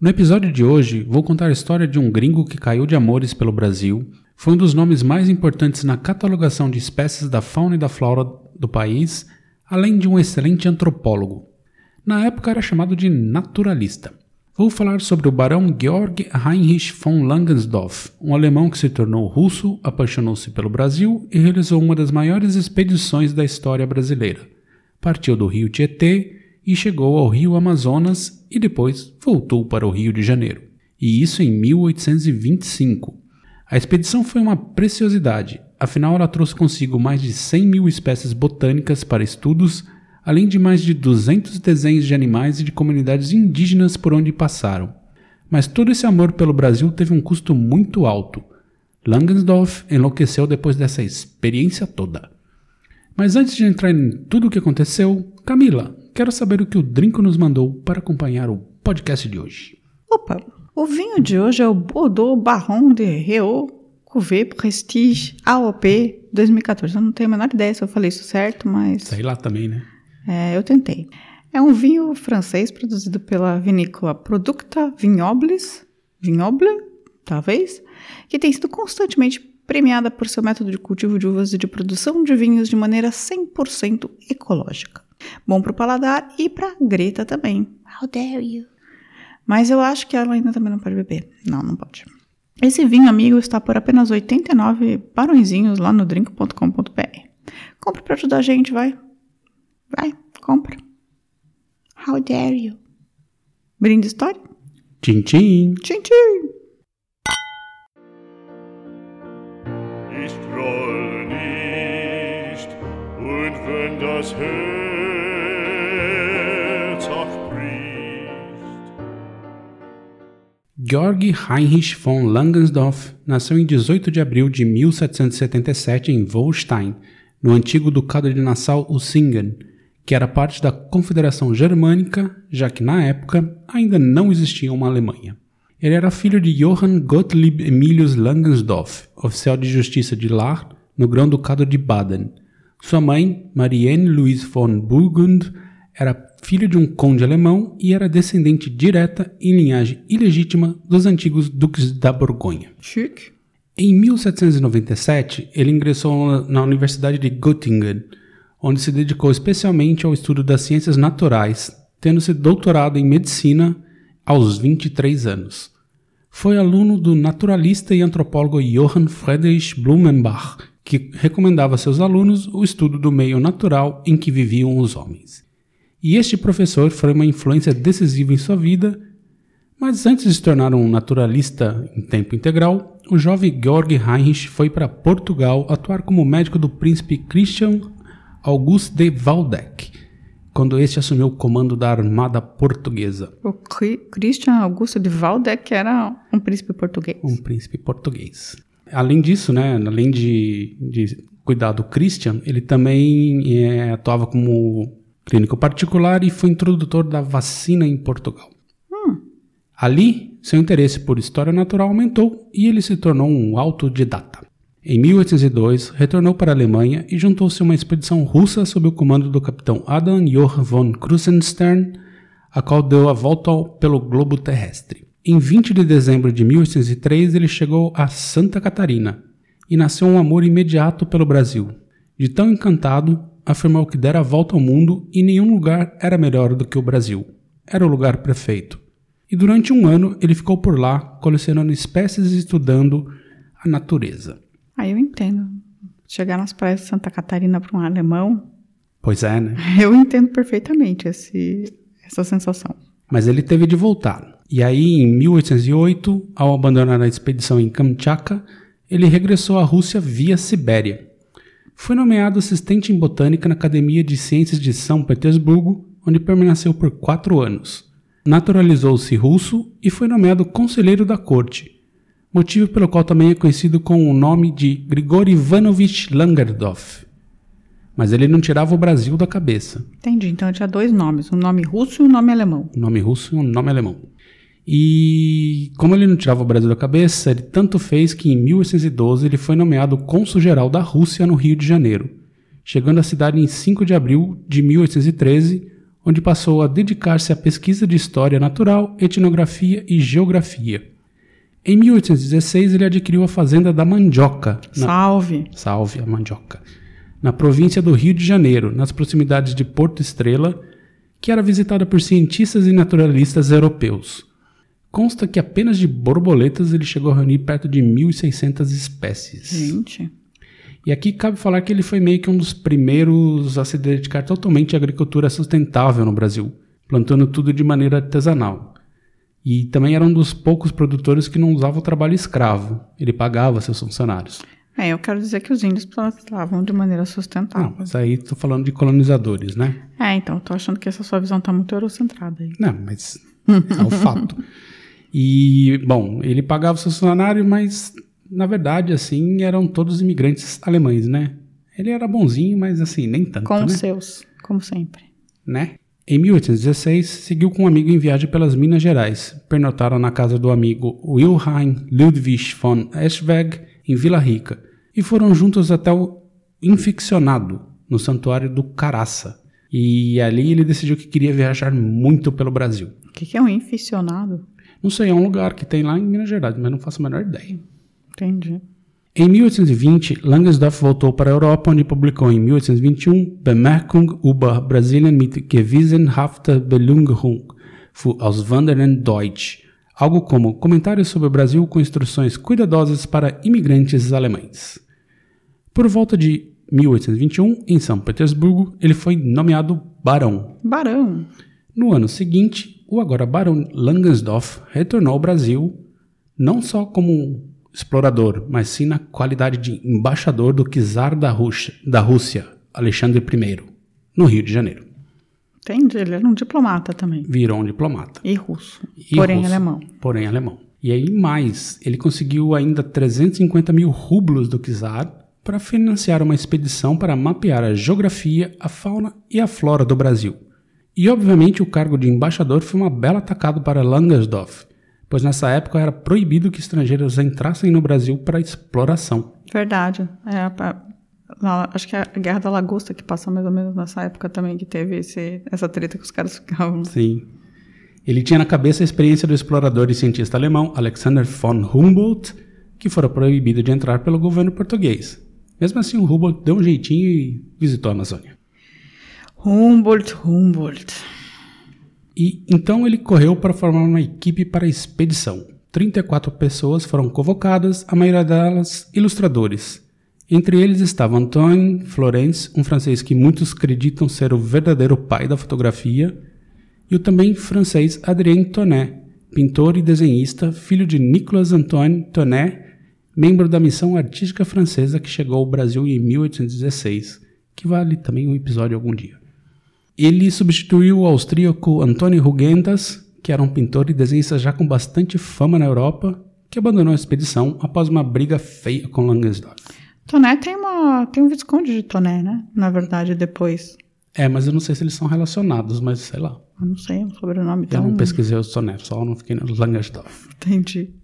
No episódio de hoje, vou contar a história de um gringo que caiu de amores pelo Brasil, foi um dos nomes mais importantes na catalogação de espécies da fauna e da flora do país, além de um excelente antropólogo. Na época era chamado de naturalista. Vou falar sobre o barão Georg Heinrich von Langensdorff, um alemão que se tornou russo, apaixonou-se pelo Brasil e realizou uma das maiores expedições da história brasileira. Partiu do rio Tietê e chegou ao rio Amazonas e depois voltou para o Rio de Janeiro. E isso em 1825. A expedição foi uma preciosidade, afinal ela trouxe consigo mais de 100 mil espécies botânicas para estudos, além de mais de 200 desenhos de animais e de comunidades indígenas por onde passaram. Mas todo esse amor pelo Brasil teve um custo muito alto. Langensdorff enlouqueceu depois dessa experiência toda. Mas antes de entrar em tudo o que aconteceu, Camila, quero saber o que o Drinco nos mandou para acompanhar o podcast de hoje. Opa, o vinho de hoje é o Bordeaux Baron de Réau Cuvée Prestige AOP 2014. Eu não tenho a menor ideia se eu falei isso certo, mas... Sei lá também, né? É, eu tentei. É um vinho francês produzido pela vinícola Producta Vignobles, Vignoble, talvez, que tem sido constantemente premiada por seu método de cultivo de uvas e de produção de vinhos de maneira 100% ecológica. Bom para o paladar e para Greta também. How dare you? Mas eu acho que ela ainda também não pode beber. Não, não pode. Esse vinho, amigo, está por apenas 89 barõezinhos lá no drink.com.br. Compre para ajudar a gente, vai. Vai, compra. How dare you? Brinde história? Tchim, tchim. Tchim, tchim. Ich troll nicht, und wenn das Herz Georg Heinrich von Langensdorff nasceu em 18 de abril de 1777 em Wolstein, no antigo Ducado de Nassau-Usingen, que era parte da Confederação Germânica, já que na época ainda não existia uma Alemanha. Ele era filho de Johann Gottlieb Emilius Langensdorff, oficial de justiça de Lahr, no Grão-Ducado de Baden. Sua mãe, Marianne Louise von Burgund, era filha de um conde alemão e era descendente direta em linhagem ilegítima dos antigos duques da Borgonha. Chique. Em 1797, ele ingressou na Universidade de Göttingen, onde se dedicou especialmente ao estudo das ciências naturais, tendo se doutorado em medicina aos 23 anos. Foi aluno do naturalista e antropólogo Johann Friedrich Blumenbach, que recomendava a seus alunos o estudo do meio natural em que viviam os homens. E este professor foi uma influência decisiva em sua vida, mas antes de se tornar um naturalista em tempo integral, o jovem Georg Heinrich foi para Portugal atuar como médico do príncipe Christian August de Waldeck, quando este assumiu o comando da armada portuguesa. O Christian Augusto de Waldeck era um príncipe português. Um príncipe português. Além disso, né, além de, de cuidar do Christian, ele também é, atuava como clínico particular e foi introdutor da vacina em Portugal. Hum. Ali, seu interesse por história natural aumentou e ele se tornou um autodidata. Em 1802, retornou para a Alemanha e juntou-se a uma expedição russa sob o comando do capitão Adam Johann von Krusenstern, a qual deu a volta pelo globo terrestre. Em 20 de dezembro de 1803, ele chegou a Santa Catarina e nasceu um amor imediato pelo Brasil. De tão encantado, afirmou que dera a volta ao mundo e nenhum lugar era melhor do que o Brasil. Era o lugar perfeito. E durante um ano ele ficou por lá, colecionando espécies e estudando a natureza. Ah, eu entendo. Chegar nas praias de Santa Catarina para um alemão. Pois é, né? Eu entendo perfeitamente esse, essa sensação. Mas ele teve de voltar. E aí, em 1808, ao abandonar a expedição em Kamchatka, ele regressou à Rússia via Sibéria. Foi nomeado assistente em botânica na Academia de Ciências de São Petersburgo, onde permaneceu por quatro anos. Naturalizou-se russo e foi nomeado conselheiro da corte. motivo pelo qual também é conhecido com o nome de Grigori Ivanovich Langersdorf. Mas ele não tirava o Brasil da cabeça. Entendi. Então tinha dois nomes, um nome russo e um nome alemão. Um nome russo e um nome alemão. E como ele não tirava o Brasil da cabeça, ele tanto fez que em 1812 ele foi nomeado cônsul-geral da Rússia no Rio de Janeiro, chegando à cidade em 5 de abril de 1813, onde passou a dedicar-se à pesquisa de história natural, etnografia e geografia. Em 1816 ele adquiriu a fazenda da Mandioca, na- Salve. Salve a mandioca. Na província do Rio de Janeiro, nas proximidades de Porto Estrela, que era visitada por cientistas e naturalistas europeus. Consta que apenas de borboletas ele chegou a reunir perto de 1.600 espécies. Gente. E aqui cabe falar que ele foi meio que um dos primeiros a se dedicar totalmente à agricultura sustentável no Brasil, plantando tudo de maneira artesanal. E também era um dos poucos produtores que não usava o trabalho escravo, ele pagava seus funcionários. É, eu quero dizer que os índios plantavam de maneira sustentável. Ah, mas aí tô falando de colonizadores, né? É, então, eu tô achando que essa sua visão tá muito eurocentrada aí. Não, mas é o fato. E, bom, ele pagava seus funcionários, mas na verdade, assim, eram todos imigrantes alemães, né? Ele era bonzinho, mas assim, nem tanto, Com né? os seus, como sempre. né? Em 1816, seguiu com um amigo em viagem pelas Minas Gerais. Pernotaram na casa do amigo Wilhelm Ludwig von Eschweg, em Vila Rica, e foram juntos até o Inficcionado, no Santuário do Caraça. E ali ele decidiu que queria viajar muito pelo Brasil. O que, que é um inficionado? Não sei, é um lugar que tem lá em Minas Gerais, mas não faço a menor ideia. Entendi. Em 1820, Langsdorff voltou para a Europa, onde publicou em 1821 Bemerkung über Brasilien mit gewissenhafter Belungerung für Auswanderern Deutsch, algo como Comentários sobre o Brasil com instruções cuidadosas para imigrantes alemães. Por volta de 1821, em São Petersburgo, ele foi nomeado barão. Barão. No ano seguinte, o agora barão Langsdorff retornou ao Brasil não só como explorador, mas sim na qualidade de embaixador do czar da Rússia, da Rússia, Alexandre I, no Rio de Janeiro. Entendi. Ele era um diplomata também. Virou um diplomata. E russo. E porém russo, alemão. Porém alemão. E aí mais, ele conseguiu ainda 350 mil rublos do czar para financiar uma expedição para mapear a geografia, a fauna e a flora do Brasil. E obviamente o cargo de embaixador foi uma bela atacada para Langersdorff, pois nessa época era proibido que estrangeiros entrassem no Brasil para exploração. Verdade. É, acho que é a Guerra da Lagosta que passou mais ou menos nessa época também, que teve esse, essa treta que os caras ficavam. Sim. Ele tinha na cabeça a experiência do explorador e cientista alemão Alexander von Humboldt, que fora proibido de entrar pelo governo português. Mesmo assim, o Humboldt deu um jeitinho e visitou a Amazônia. Humboldt, Humboldt. E então ele correu para formar uma equipe para a expedição. 34 pessoas foram convocadas, a maioria delas ilustradores. Entre eles estava Antoine Florence, um francês que muitos acreditam ser o verdadeiro pai da fotografia, e o também francês Adrien Tonnet, pintor e desenhista, filho de Nicolas Antoine Tonnet, membro da missão artística francesa que chegou ao Brasil em 1816, que vale também um episódio algum dia. Ele substituiu o austríaco Antônio Rugendas, que era um pintor e desenhista já com bastante fama na Europa, que abandonou a expedição após uma briga feia com Langsdorff. Toné tem, uma, tem um Visconde de Toné, né? Na verdade, depois. É, mas eu não sei se eles são relacionados, mas sei lá. Eu não sei o sobrenome Eu não pesquisei os sonetos, só não fiquei no Langsdorff. Entendi.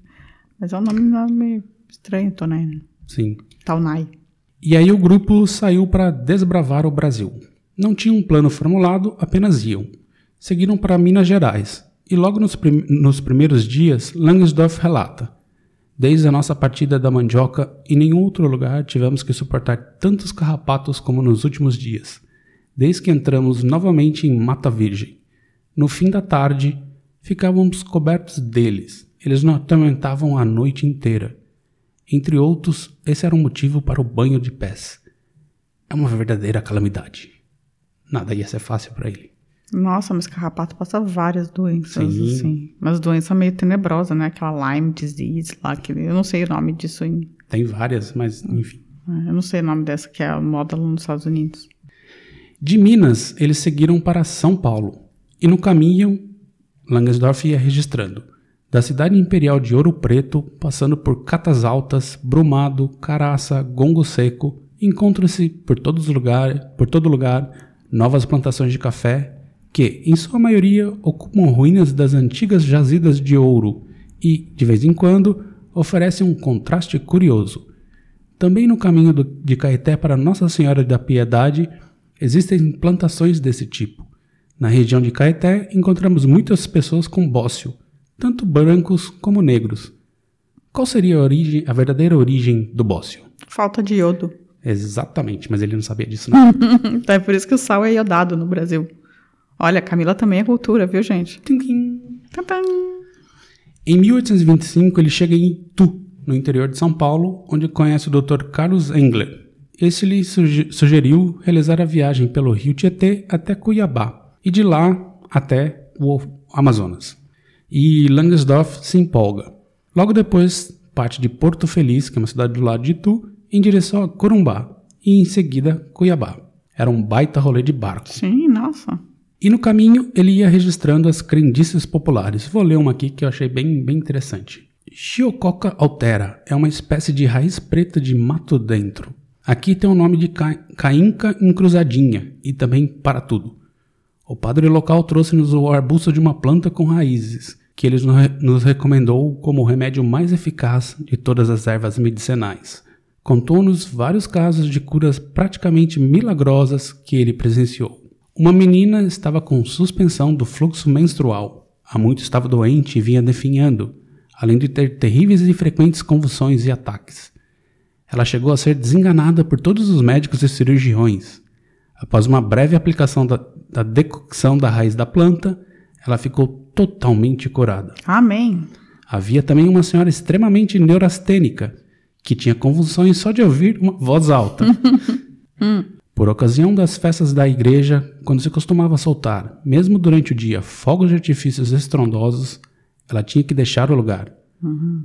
Mas é um nome, nome estranho, Toné, né? Sim. Taunay. E aí o grupo saiu para desbravar o Brasil. Não tinha um plano formulado, apenas iam. Seguiram para Minas Gerais. E logo nos, prim nos primeiros dias, Langsdorff relata: Desde a nossa partida da mandioca, em nenhum outro lugar tivemos que suportar tantos carrapatos como nos últimos dias, desde que entramos novamente em Mata Virgem. No fim da tarde, ficávamos cobertos deles. Eles nos atormentavam a noite inteira. Entre outros, esse era um motivo para o banho de pés. É uma verdadeira calamidade. Nada ia ser fácil para ele. Nossa, mas carrapato passa várias doenças, Sim. assim. Mas doença meio tenebrosa, né? Aquela Lyme disease lá, que eu não sei o nome disso em. Tem várias, mas enfim. Eu não sei o nome dessa, que é a moda lá nos Estados Unidos. De Minas, eles seguiram para São Paulo. E no caminho, Langsdorff ia registrando. Da cidade imperial de Ouro Preto, passando por Catas Altas, Brumado, Caraça, Gongo Seco, encontram-se por todos lugar, por todo lugar novas plantações de café que, em sua maioria, ocupam ruínas das antigas jazidas de ouro e, de vez em quando, oferecem um contraste curioso. Também no caminho do- de Caeté para Nossa Senhora da Piedade existem plantações desse tipo. Na região de Caeté encontramos muitas pessoas com bócio, tanto brancos como negros. Qual seria a, origem, a verdadeira origem do bócio? Falta de iodo. Exatamente, mas ele não sabia disso não. Então é por isso que o sal é iodado no Brasil. Olha, Camila também é cultura, viu, gente? Tim, tim. Em 1825, ele chega em Itu, no interior de São Paulo, onde conhece o Dr. Carlos Engler. Esse lhe suge- sugeriu realizar a viagem pelo rio Tietê até Cuiabá e de lá até o Amazonas. E Langsdorff se empolga. Logo depois, parte de Porto Feliz, que é uma cidade do lado de Itu, em direção a Corumbá e em seguida Cuiabá. Era um baita rolê de barco. Sim, nossa. E no caminho ele ia registrando as crendices populares. Vou ler uma aqui que eu achei bem, bem interessante. Chiococa altera é uma espécie de raiz preta de mato dentro. Aqui tem o nome de ca cainca encruzadinha e também para tudo. O padre local trouxe-nos o arbusto de uma planta com raízes, que ele nos re- nos recomendou como o remédio mais eficaz de todas as ervas medicinais. Contou-nos vários casos de curas praticamente milagrosas que ele presenciou. Uma menina estava com suspensão do fluxo menstrual. Há muito estava doente e vinha definhando, além de ter terríveis e frequentes convulsões e ataques. Ela chegou a ser desenganada por todos os médicos e cirurgiões. Após uma breve aplicação da, da decocção da raiz da planta, ela ficou totalmente curada. Amém. Havia também uma senhora extremamente neurastênica, que tinha convulsões só de ouvir uma voz alta. Por ocasião das festas da igreja, quando se costumava soltar, mesmo durante o dia, fogos de artifícios estrondosos, ela tinha que deixar o lugar.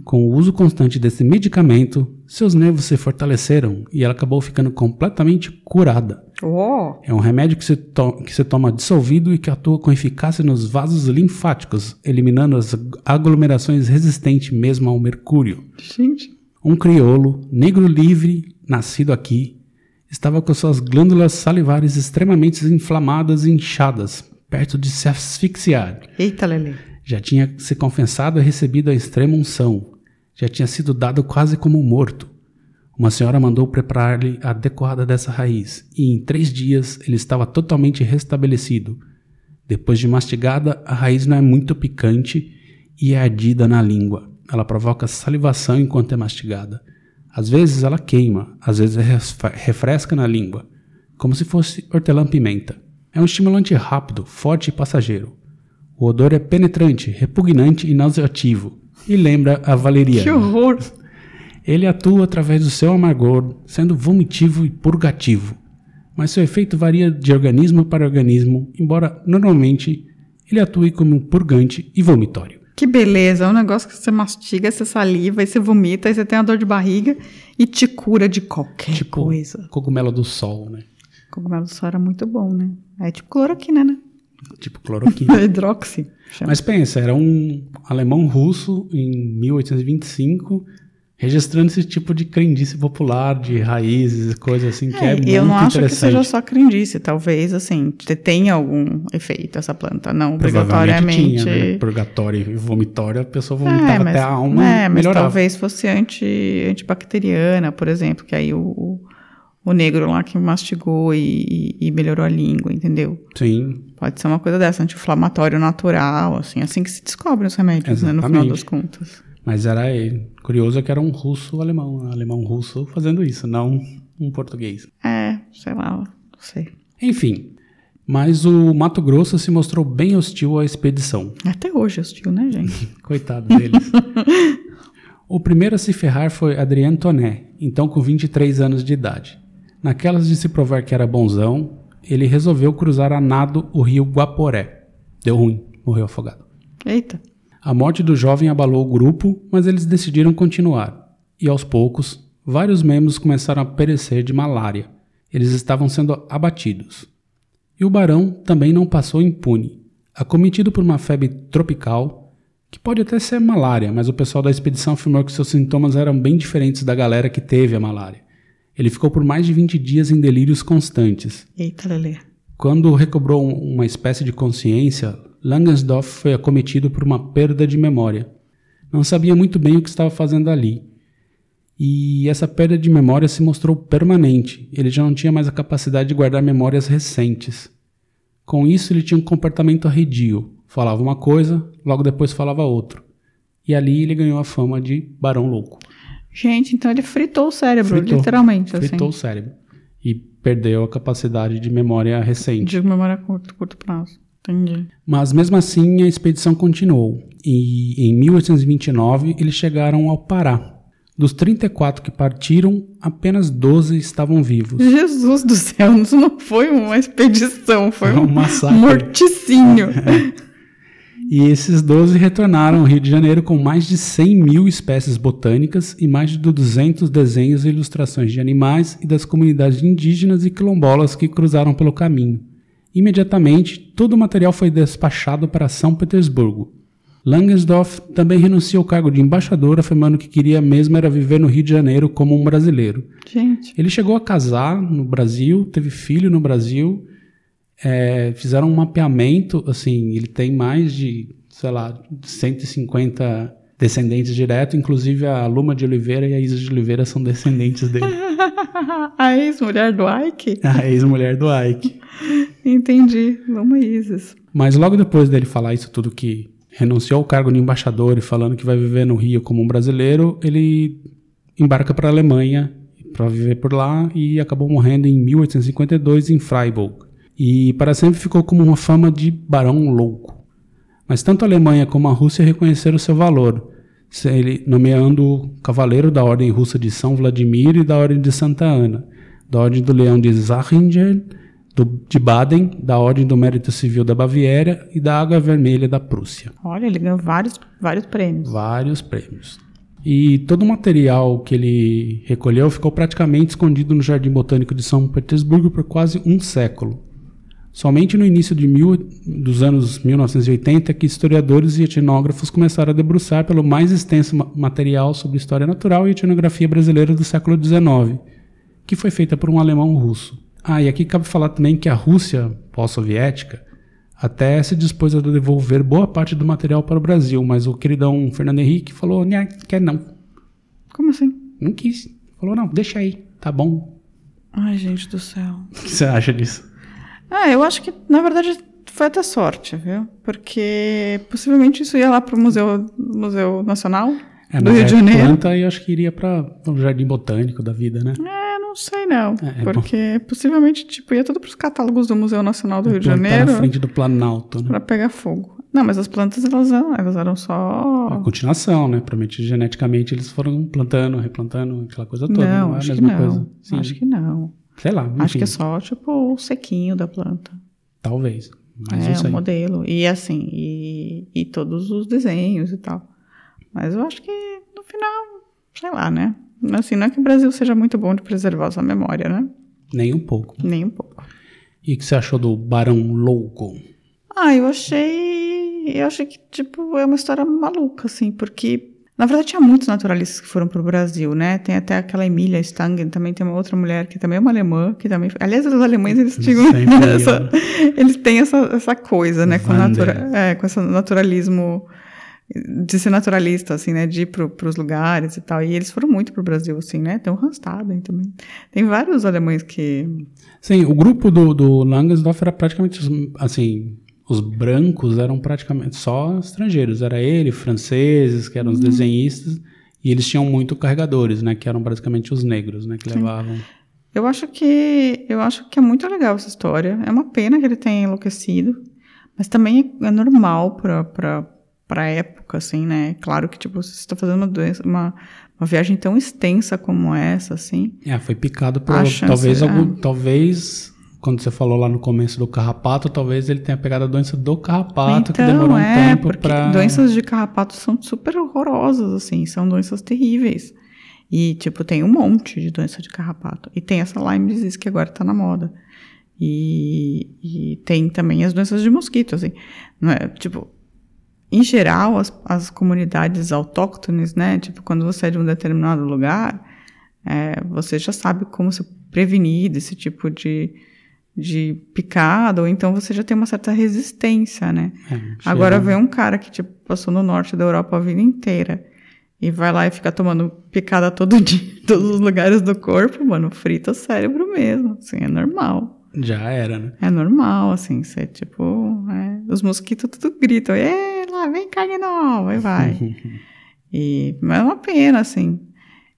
Com o uso constante desse medicamento, seus nervos se fortaleceram e ela acabou ficando completamente curada. Oh, É um remédio que se, que se toma dissolvido e que atua com eficácia nos vasos linfáticos, eliminando as aglomerações resistentes mesmo ao mercúrio. gente. Um crioulo, negro livre, nascido aqui, estava com suas glândulas salivares extremamente inflamadas e inchadas, perto de se asfixiar. Eita, Lele. Já tinha se confessado e recebido a extrema unção. Já tinha sido dado quase como morto. Uma senhora mandou preparar-lhe a decoada dessa raiz, e em três dias ele estava totalmente restabelecido. Depois de mastigada, a raiz não é muito picante e é ardida na língua. Ela provoca salivação enquanto é mastigada. Às vezes ela queima, às vezes resfa- refresca na língua, como se fosse hortelã-pimenta. É um estimulante rápido, forte e passageiro. O odor é penetrante, repugnante e nauseativo, e lembra a valeriana. Que horror. Ele atua através do seu amargor, sendo vomitivo e purgativo, mas seu efeito varia de organismo para organismo, embora normalmente ele atue como um purgante e vomitório. Que beleza. É um negócio que você mastiga, você saliva, aí você vomita, aí você tem uma dor de barriga e te cura de qualquer Tipo coisa. cogumelo do sol, né? Cogumelo só era muito bom, né? É tipo cloroquina, né? Tipo cloroquina. Hidroxi. chama. Mas pensa, era um alemão russo em 1825 registrando esse tipo de crendice popular, de raízes, coisas assim, que é, É, muito eu não acho que interessante. seja só crendice. Talvez, assim, te- tenha algum efeito essa planta. Não obrigatoriamente. tinha, né? Purgatório e vomitório, a pessoa É, vomitava mas, até a alma é, mas melhorava. talvez fosse anti, antibacteriana, por exemplo, que aí o, o, negro lá que mastigou e, e- melhorou a língua, entendeu? Sim, Pode ser uma coisa dessa, anti-inflamatório natural, assim, assim que se descobrem os remédios, né, no final Exatamente. das contas. Mas era. Curioso é que era um russo alemão, um alemão russo fazendo isso, não um português. É, sei lá, não sei. Enfim, mas o Mato Grosso se mostrou bem hostil à expedição. Até hoje é hostil, né, gente? Coitado deles. o primeiro a se ferrar foi Adrien Toné, então com 23 anos de idade. Naquelas de se provar que era bonzão, ele resolveu cruzar a nado o rio Guaporé. Deu ruim, morreu afogado. Eita. A morte do jovem abalou o grupo, mas eles decidiram continuar. E aos poucos, vários membros começaram a perecer de malária. Eles estavam sendo abatidos. E o barão também não passou impune. Acometido por uma febre tropical, que pode até ser malária, mas o pessoal da expedição afirmou que seus sintomas eram bem diferentes da galera que teve a malária. Ele ficou por mais de 20 dias em delírios constantes. Eita, Lelê. Quando recobrou um- uma espécie de consciência, Langensdorff foi acometido por uma perda de memória. Não sabia muito bem o que estava fazendo ali. E essa perda de memória se mostrou permanente. Ele já não tinha mais a capacidade de guardar memórias recentes. Com isso, ele tinha um comportamento arredio. Falava uma coisa, logo depois falava outra. E ali ele ganhou a fama de Barão Louco. Gente, então ele fritou o cérebro, Fritou. literalmente, Fritou o assim. cérebro. E perdeu a capacidade de memória recente. De memória a curto, curto prazo. Entendi. Mas mesmo assim a expedição continuou e em 1829 eles chegaram ao Pará. Dos 34 que partiram, apenas 12 estavam vivos. Jesus do céu, isso não foi uma expedição, foi um um massacre. morticínio. E esses 12 retornaram ao Rio de Janeiro com mais de 100 mil espécies botânicas e mais de 200 desenhos e ilustrações de animais e das comunidades indígenas e quilombolas que cruzaram pelo caminho. Imediatamente, todo o material foi despachado para São Petersburgo. Langensdorff também renunciou ao cargo de embaixador, afirmando que queria mesmo era viver no Rio de Janeiro como um brasileiro. Gente, Ele chegou a casar no Brasil, teve filho no Brasil, é, fizeram um mapeamento, assim, ele tem mais de, sei lá, 150 descendentes direto, inclusive a Luma de Oliveira e a Isa de Oliveira são descendentes dele, a ex-mulher do Ike? a ex-mulher do Ike. Entendi, Luma Isis. Mas logo depois dele falar isso tudo que renunciou ao cargo de embaixador e falando que vai viver no Rio como um brasileiro, ele embarca para a Alemanha para viver por lá e acabou morrendo em 1852 em Freiburg. E para sempre ficou como uma fama de barão louco. Mas tanto a Alemanha como a Rússia reconheceram seu valor, ele nomeando cavaleiro da Ordem Russa de São Vladimir e da Ordem de Santa Ana, da Ordem do Leão de Zachingen, do- de Baden, da Ordem do Mérito Civil da Baviera e da Água Vermelha da Prússia. Olha, ele ganhou vários, vários prêmios. Vários prêmios. E todo o material que ele recolheu ficou praticamente escondido no Jardim Botânico de São Petersburgo por quase um século. Somente no início mil, dos anos 1980 que historiadores e etnógrafos começaram a debruçar pelo mais extenso ma- material sobre história natural e etnografia brasileira do século XIX, que foi feita por um alemão russo. Ah, e aqui cabe falar também que a Rússia pós-soviética até se dispôs a devolver boa parte do material para o Brasil, mas o queridão Fernando Henrique falou, quer não, Como assim? não quis. Falou, não, deixa aí, tá bom. Ai, gente do céu. O que você acha disso? Ah, eu acho que, na verdade, foi até sorte, viu? Porque possivelmente isso ia lá pro Museu, Museu Nacional É, do Rio é de Janeiro. planta e eu acho que iria para o Jardim Botânico da vida, né? É, não sei não. É, é porque possivelmente, tipo, ia tudo pros catálogos do Museu Nacional do Rio de Janeiro na frente do Planalto, né? pra pegar fogo. Não, mas as plantas, elas eram, elas eram A só... continuação, né? Provavelmente geneticamente eles foram plantando, replantando, aquela coisa toda. não, Não, é a acho que mesma não. coisa. Sim. Acho que não. Sei lá, enfim, Acho que é só, tipo, o sequinho da planta. talvez. Mas é, o modelo. E assim, e, e todos os desenhos e tal. Mas eu acho que no final, sei lá, né? Assim, não é que o Brasil seja muito bom de preservar sua memória, né? Nem um pouco. Nem um pouco. E o que você achou do Barão Louco? Ah, eu achei. Eu achei que, tipo, é uma história maluca, assim, porque. Na verdade, tinha muitos naturalistas que foram pro Brasil, né? Tem até aquela Emília Stangen, também tem uma outra mulher que também é uma alemã, que também. Aliás, os alemães, eles tinham. Essa, eles têm essa, essa coisa, né? Com, natura, é, com esse naturalismo. De ser naturalista, assim, né? De ir pro, pros lugares e tal. E eles foram muito pro Brasil, assim, né? Tem o Hanstaden também. Tem vários alemães que. Sim, o grupo do, do Langensdorff era praticamente, os- assim, os brancos eram praticamente só estrangeiros. Era ele, franceses, que eram os desenhistas, e eles tinham muito carregadores, né? Que eram basicamente os negros, né? Que levavam. Eu acho que eu acho que é muito legal essa história. É uma pena que ele tenha enlouquecido, mas também é normal para para época, assim, né? Claro que tipo você está fazendo uma, doença, uma uma viagem tão extensa como essa, assim. É, foi picado por chance, talvez é. algum, talvez quando você falou lá no começo do carrapato, talvez ele tenha pegado a doença do carrapato que demorou um é, tempo para doenças de carrapato são super horrorosas, assim, são doenças terríveis. E, tipo, tem um monte de doença de carrapato. E tem essa Lyme disease que agora tá na moda. E, e tem também as doenças de mosquito, assim. Não é, tipo, em geral, as, as comunidades autóctones, né? Tipo, quando você é de um determinado lugar, é, você já sabe como se prevenir desse tipo de, de picada, ou então você já tem uma certa resistência, né? É, Agora chega- vem um cara que tipo, passou no norte da Europa a vida inteira e vai lá e fica tomando picada todo dia, todos os lugares do corpo, mano, frita o cérebro mesmo, assim, é normal. Já era, né? É normal, assim, você, tipo, é, os mosquitos tudo gritam, e lá vem carne nova, e vai. e, mas é uma pena, assim.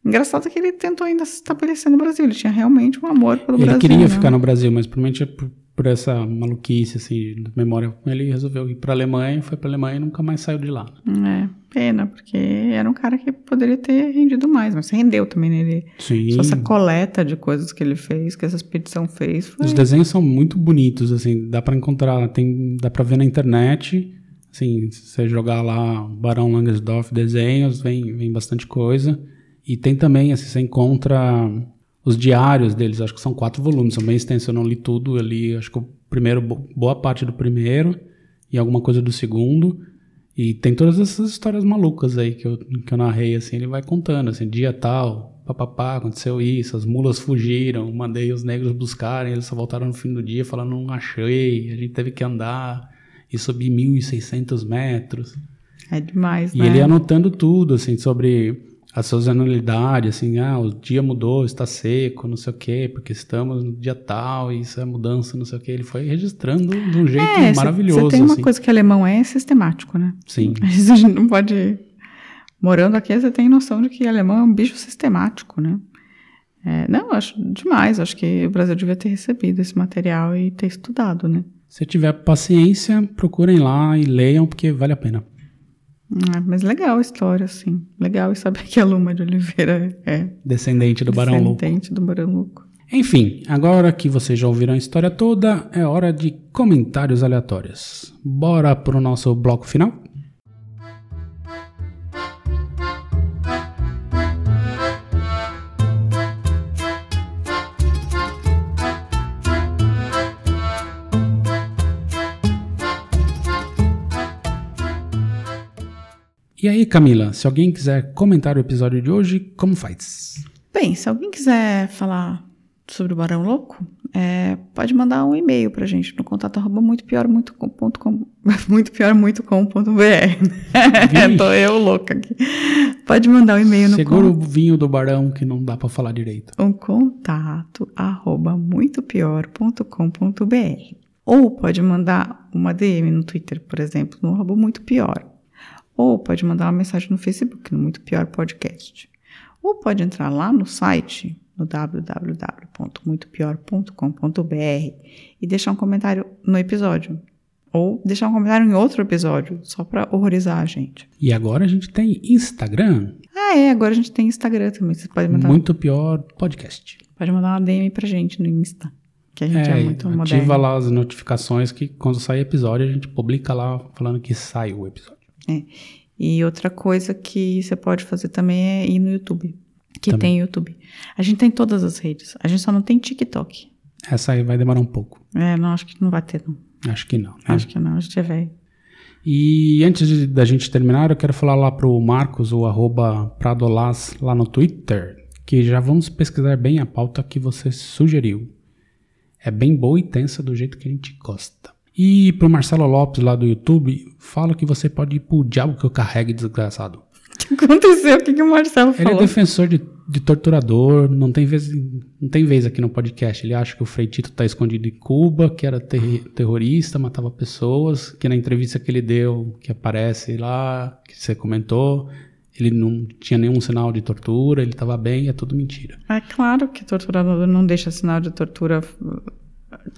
Engraçado que ele tentou ainda se estabelecer no Brasil, ele tinha realmente um amor pelo Ele Brasil. queria né? ficar no Brasil, mas provavelmente por, por essa maluquice, assim, de memória, ele resolveu ir pra Alemanha, foi pra Alemanha e nunca mais saiu de lá. É, pena, porque era um cara que poderia ter rendido mais, mas rendeu também nele. Sim. Só essa coleta de coisas que ele fez, que essa expedição fez, foi... Os desenhos são muito bonitos, assim, dá pra encontrar, tem, dá pra ver na internet, assim, se você jogar lá Barão Langersdorf desenhos, vem, vem bastante coisa. E tem também, assim, você encontra os diários deles, acho que são quatro volumes, são bem extensos, eu não li tudo, eu li, acho que o primeiro, bo- boa parte do primeiro e alguma coisa do segundo. E tem todas essas histórias malucas aí que eu, que eu narrei, assim, ele vai contando, assim, dia tal, papapá, aconteceu isso, as mulas fugiram, mandei os negros buscarem, eles só voltaram no fim do dia falando, não achei, a gente teve que andar e subir 1.600 metros. É demais, E né? ele ia anotando tudo, assim, sobre a sazonalidade, assim, ah, o dia mudou, está seco, não sei o quê, porque estamos no dia tal, e isso é mudança, não sei o quê. Ele foi registrando de um jeito É, maravilhoso, Você tem uma assim. coisa que alemão é, é sistemático, né? Sim. A gente não pode. Morando aqui, você tem noção de que alemão é um bicho sistemático, né? É, não, acho demais. Acho que o Brasil devia ter recebido esse material e ter estudado, né? Se tiver paciência, procurem lá e leiam, porque vale a pena. É, mas legal a história, assim. Legal e saber que a Luma de Oliveira é Descendente do Barão Louco. descendente do Barão Louco. Enfim, agora que vocês já ouviram a história toda, é hora de comentários aleatórios. Bora pro nosso bloco final? E aí, Camila, se alguém quiser comentar o episódio de hoje, como faz? Bem, se alguém quiser falar sobre o Barão Louco, é, pode mandar um e-mail pra gente no contato arroba muito pior muito com, ponto com, muito pior muito com ponto br. Tô eu louca aqui. Pode mandar um e-mail no Segura o vinho do barão que não dá pra falar direito. um contato arroba muito pior ponto com ponto br. Ou pode mandar uma DM no Twitter, por exemplo, no arroba muito pior. Ou pode mandar uma mensagem no Facebook, no Muito Pior Podcast. Ou pode entrar lá no site, no www.muitopior.com.br e deixar um comentário no episódio. Ou deixar um comentário em outro episódio, só para horrorizar a gente. E agora a gente tem Instagram, Ah, é, agora a gente tem Instagram também. Você pode mandar, muito pior podcast. pode mandar uma DM pra gente no Insta, que a gente é, muito ativa moderno. lá as notificações que quando sair episódio a gente publica lá falando que saiu o episódio. E outra coisa que você pode fazer também é ir no YouTube. Que Também. tem YouTube. A gente tem todas as redes. A gente só não tem TikTok. Essa aí vai demorar um pouco. É, não, acho que não vai ter, não. Acho que não. né? Acho que não, a gente é velho. E antes de- da gente terminar, eu quero falar lá pro Marcos, o arroba Pradolaz, lá no Twitter, que já vamos pesquisar bem a pauta que você sugeriu. É bem boa e tensa do jeito que a gente gosta. E pro Marcelo Lopes, lá do YouTube, fala que você pode ir pro diabo que eu carregue, desgraçado. O que aconteceu? O que, que o Marcelo Ele é falou? defensor de, de torturador, não tem, vez, não tem vez aqui no podcast. Ele acha que o Frei Tito tá escondido em Cuba, que era terri- terrorista, matava pessoas, que na entrevista que ele deu, que aparece lá, que você comentou, ele não tinha nenhum sinal de tortura, ele tava bem, é tudo mentira. É claro que torturador não deixa sinal de tortura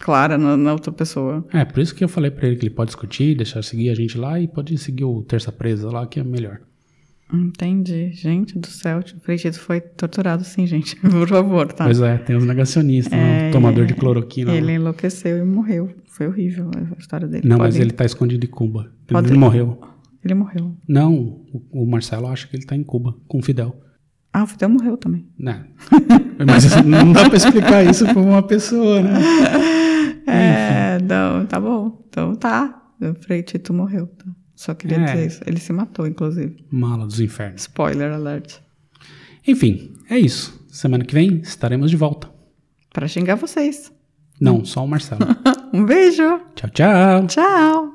clara na, na outra pessoa. É, por isso que eu falei pra ele que ele pode discutir, deixar seguir a gente lá e pode seguir o Terça Presa lá, que é melhor. Entendi. Gente do céu, o Frei Tito foi torturado sim, gente. Por favor, tá? Pois é, tem os negacionistas, né? É, o tomador de cloroquina. lá. Ele enlouqueceu e morreu. Foi horrível a história dele. Não, Pode- mas ele tá escondido em Cuba. Ele Pode- morreu. Ele morreu. Não, o, o Marcelo acha que ele tá em Cuba, com o Fidel. Ah, o Fidel morreu também. Né? Mas isso não dá pra explicar isso pra uma pessoa, né? É, não, tá bom. Então tá. O Frei Tito morreu. Tá. Só queria É. dizer isso. Ele se matou, inclusive. Mala dos infernos. Spoiler alert. Enfim, é isso. Semana que vem estaremos de volta. Para xingar vocês. Não, só o Marcelo. Um beijo. tchau, tchau. Tchau.